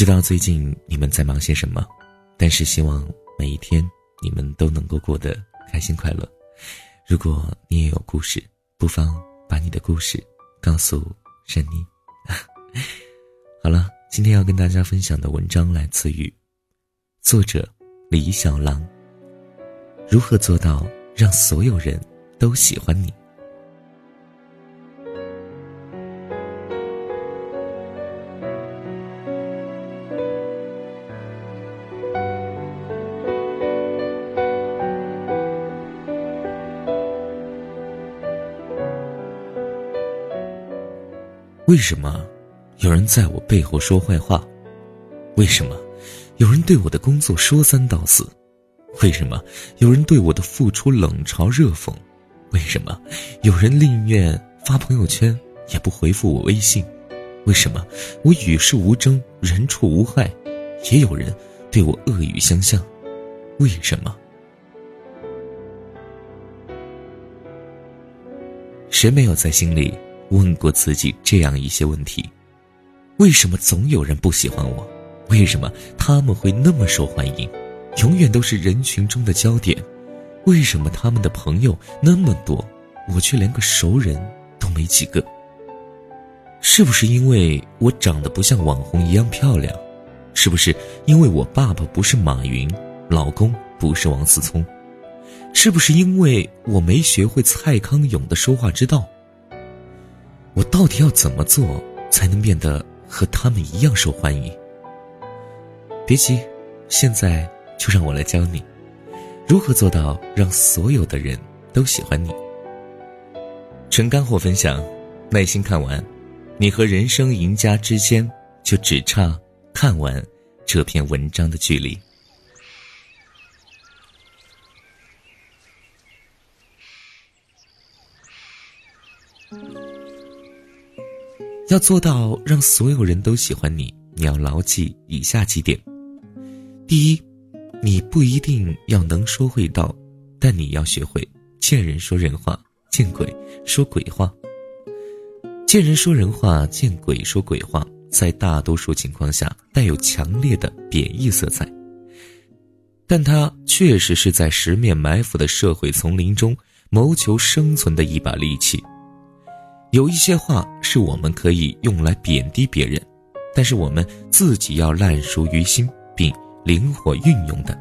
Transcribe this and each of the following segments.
知道最近你们在忙些什么，但是希望每一天你们都能够过得开心快乐。如果你也有故事，不妨把你的故事告诉珊妮。好了，今天要跟大家分享的文章来自于作者李小狼。如何做到让所有人都喜欢你？为什么有人在我背后说坏话？为什么有人对我的工作说三道四？为什么有人对我的付出冷嘲热讽？为什么有人宁愿发朋友圈也不回复我微信？为什么我与世无争、人畜无害，也有人对我恶语相向？为什么？谁没有在心里？问过自己这样一些问题：为什么总有人不喜欢我？为什么他们会那么受欢迎，永远都是人群中的焦点？为什么他们的朋友那么多，我却连个熟人都没几个？是不是因为我长得不像网红一样漂亮？是不是因为我爸爸不是马云，老公不是王思聪？是不是因为我没学会蔡康永的说话之道？我到底要怎么做才能变得和他们一样受欢迎？别急，现在就让我来教你，如何做到让所有的人都喜欢你。纯干货分享，耐心看完，你和人生赢家之间就只差看完这篇文章的距离。要做到让所有人都喜欢你，你要牢记以下几点：第一，你不一定要能说会道，但你要学会见人说人话，见鬼说鬼话。见人说人话，见鬼说鬼话，在大多数情况下带有强烈的贬义色彩，但它确实是在十面埋伏的社会丛林中谋求生存的一把利器。有一些话是我们可以用来贬低别人，但是我们自己要烂熟于心并灵活运用的。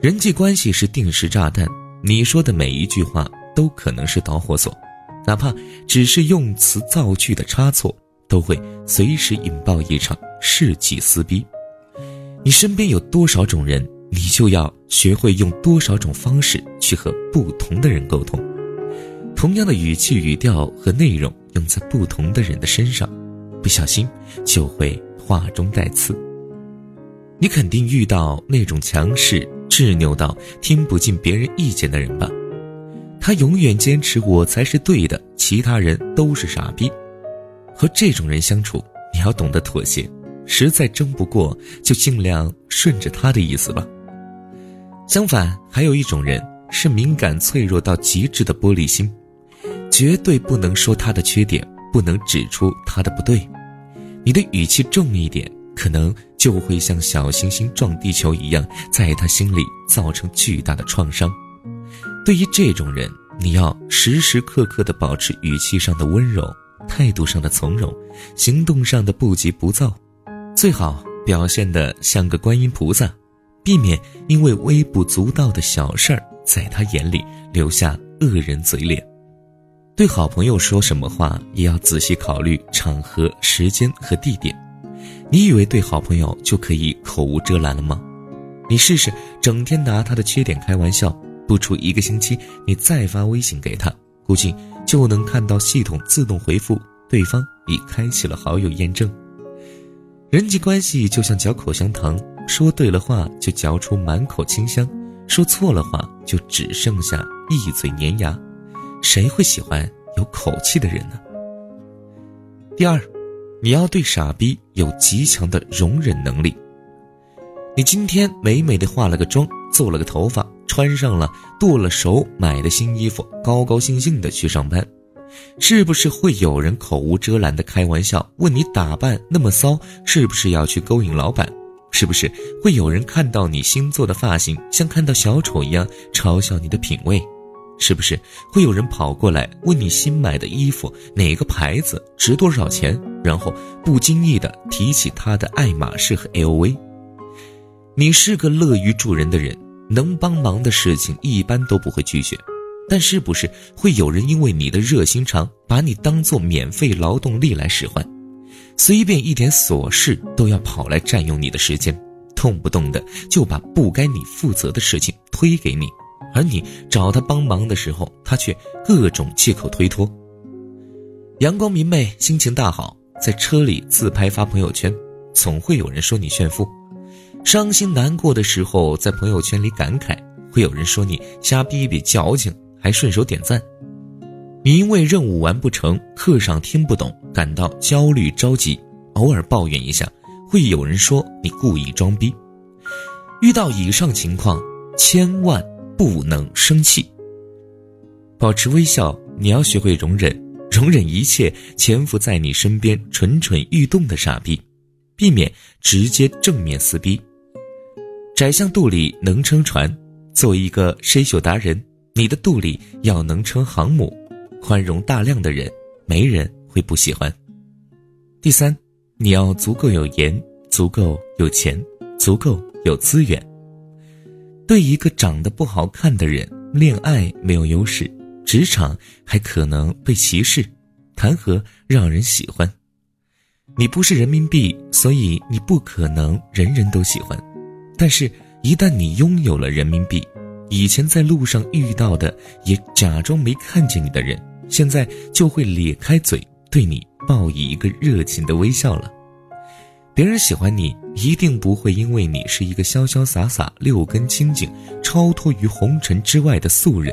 人际关系是定时炸弹，你说的每一句话都可能是导火索，哪怕只是用词造句的差错，都会随时引爆一场世纪撕逼。你身边有多少种人，你就要学会用多少种方式去和不同的人沟通。同样的语气、语调和内容用在不同的人的身上，不小心就会话中带刺。你肯定遇到那种强势、执拗到听不进别人意见的人吧？他永远坚持我才是对的，其他人都是傻逼。和这种人相处，你要懂得妥协，实在争不过就尽量顺着他的意思吧。相反，还有一种人是敏感、脆弱到极致的玻璃心。绝对不能说他的缺点，不能指出他的不对。你的语气重一点，可能就会像小行星撞地球一样，在他心里造成巨大的创伤。对于这种人，你要时时刻刻地保持语气上的温柔，态度上的从容，行动上的不急不躁，最好表现得像个观音菩萨，避免因为微不足道的小事儿，在他眼里留下恶人嘴脸。对好朋友说什么话，也要仔细考虑场合、时间和地点。你以为对好朋友就可以口无遮拦了吗？你试试整天拿他的缺点开玩笑，不出一个星期，你再发微信给他，估计就能看到系统自动回复对方已开启了好友验证。人际关系就像嚼口香糖，说对了话就嚼出满口清香，说错了话就只剩下一嘴粘牙。谁会喜欢有口气的人呢？第二，你要对傻逼有极强的容忍能力。你今天美美的化了个妆，做了个头发，穿上了剁了手买的新衣服，高高兴兴的去上班。是不是会有人口无遮拦的开玩笑，问你打扮那么骚，是不是要去勾引老板？是不是会有人看到你新做的发型，像看到小丑一样嘲笑你的品味？是不是会有人跑过来问你新买的衣服哪个牌子值多少钱？然后不经意的提起他的爱马仕和 LV？你是个乐于助人的人，能帮忙的事情一般都不会拒绝。但是不是会有人因为你的热心肠，把你当做免费劳动力来使唤？随便一点琐事都要跑来占用你的时间，动不动的就把不该你负责的事情推给你，而你找他帮忙的时候，他却各种借口推脱。阳光明媚，心情大好，在车里自拍发朋友圈，总会有人说你炫富；伤心难过的时候，在朋友圈里感慨，会有人说你瞎逼逼矫情，还顺手点赞。你因为任务完不成，课上听不懂，感到焦虑着急，偶尔抱怨一下，会有人说你故意装逼。遇到以上情况，千万不能生气，保持微笑。你要学会容忍，容忍一切潜伏在你身边蠢蠢欲动的傻逼，避免直接正面撕逼。窄巷肚里能撑船，作为一个筛秀达人，你的肚里要能撑航母。宽容大量的人，没人会不喜欢。第三，你要足够有颜，足够有钱，足够有资源。对一个长得不好看的人，恋爱没有优势，职场还可能被歧视，谈何让人喜欢？你不是人民币，所以你不可能人人都喜欢。但是，一旦你拥有了人民币，以前在路上遇到的也假装没看见你的人。现在就会咧开嘴对你报以一个热情的微笑了。别人喜欢你，一定不会因为你是一个潇潇洒洒、六根清净、超脱于红尘之外的素人，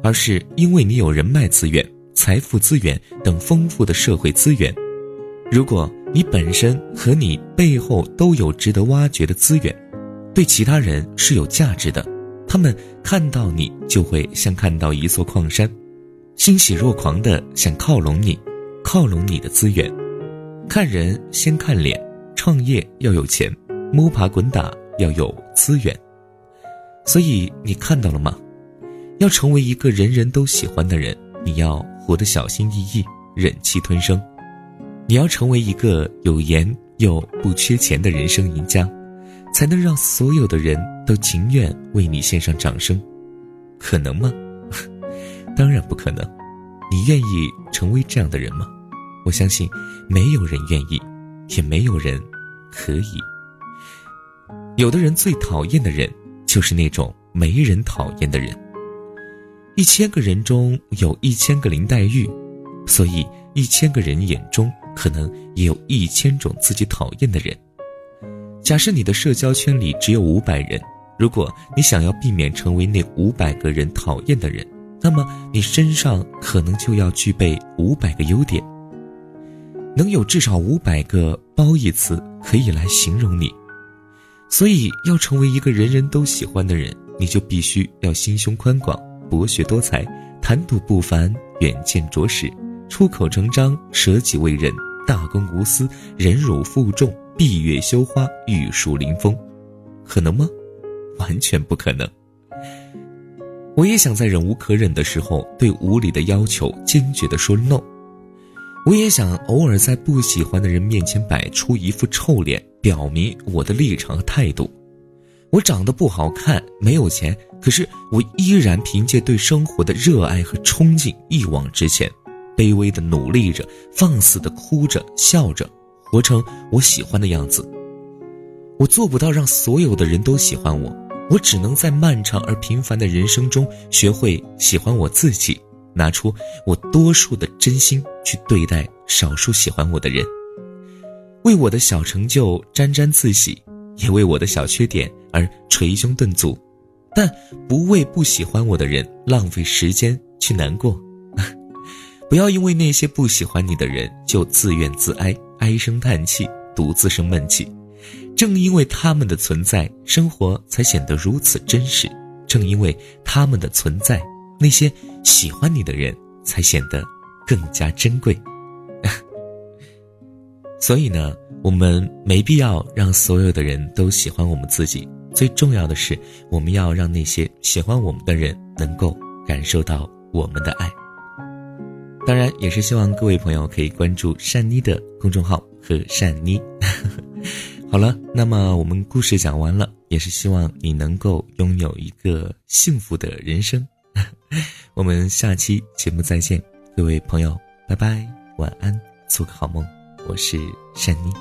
而是因为你有人脉资源、财富资源等丰富的社会资源。如果你本身和你背后都有值得挖掘的资源，对其他人是有价值的，他们看到你就会像看到一座矿山。欣喜若狂的想靠拢你，靠拢你的资源。看人先看脸，创业要有钱，摸爬滚打要有资源。所以你看到了吗？要成为一个人人都喜欢的人，你要活得小心翼翼，忍气吞声。你要成为一个有颜又不缺钱的人生赢家，才能让所有的人都情愿为你献上掌声。可能吗？当然不可能，你愿意成为这样的人吗？我相信，没有人愿意，也没有人可以。有的人最讨厌的人，就是那种没人讨厌的人。一千个人中有一千个林黛玉，所以一千个人眼中可能也有一千种自己讨厌的人。假设你的社交圈里只有五百人，如果你想要避免成为那五百个人讨厌的人。那么你身上可能就要具备五百个优点，能有至少五百个褒义词可以来形容你。所以要成为一个人人都喜欢的人，你就必须要心胸宽广、博学多才、谈吐不凡、远见卓识、出口成章、舍己为人、大公无私、忍辱负重、闭月羞花、玉树临风，可能吗？完全不可能。我也想在忍无可忍的时候对无理的要求坚决地说 no。我也想偶尔在不喜欢的人面前摆出一副臭脸，表明我的立场和态度。我长得不好看，没有钱，可是我依然凭借对生活的热爱和冲劲一往直前，卑微的努力着，放肆的哭着笑着，活成我喜欢的样子。我做不到让所有的人都喜欢我。我只能在漫长而平凡的人生中学会喜欢我自己，拿出我多数的真心去对待少数喜欢我的人，为我的小成就沾沾自喜，也为我的小缺点而捶胸顿足，但不为不喜欢我的人浪费时间去难过。不要因为那些不喜欢你的人就自怨自哀、唉声叹气、独自生闷气。正因为他们的存在，生活才显得如此真实；正因为他们的存在，那些喜欢你的人才显得更加珍贵。所以呢，我们没必要让所有的人都喜欢我们自己。最重要的是，我们要让那些喜欢我们的人能够感受到我们的爱。当然，也是希望各位朋友可以关注善妮的公众号和善妮。好了，那么我们故事讲完了，也是希望你能够拥有一个幸福的人生。我们下期节目再见，各位朋友，拜拜，晚安，做个好梦。我是善妮。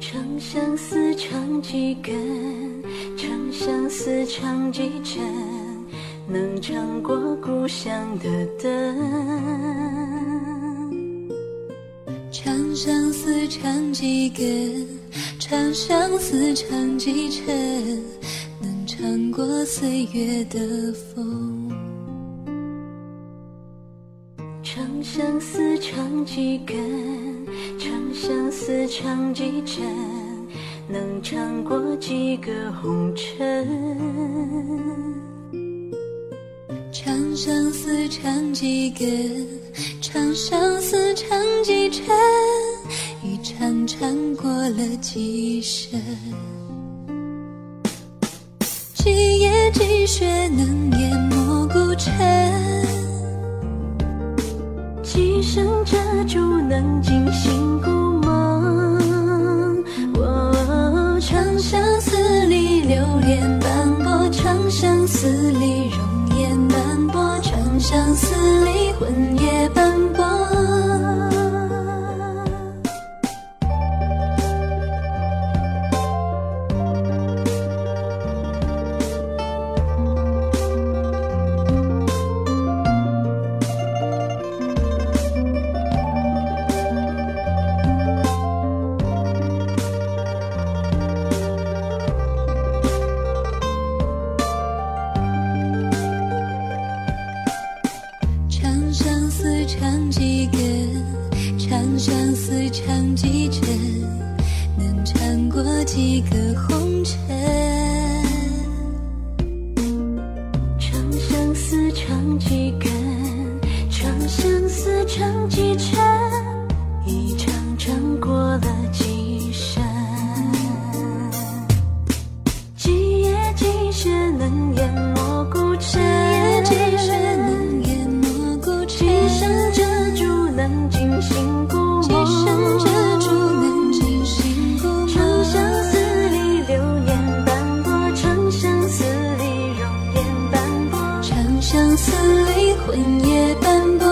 长相思，长几根长相思，长几针，能唱过故乡的灯。长相思，唱几根长相思，唱几程，能唱过岁月的风。长相思，唱几根长相思，唱几程。能尝过几个红尘，长相思唱几根，长相思唱几程，一场场过了几生，几夜几雪能淹没孤城，几声遮住能惊醒孤。思里流连斑驳，长相思里容相思离魂也斑驳。魂也斑驳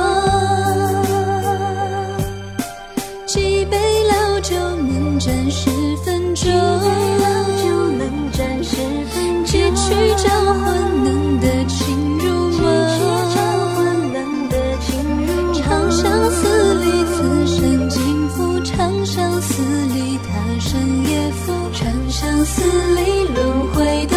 几杯老酒能战十分钟几曲招魂能得情入梦只求长相思里此生尽负，长相思里他生也斑驳。相思里轮回的。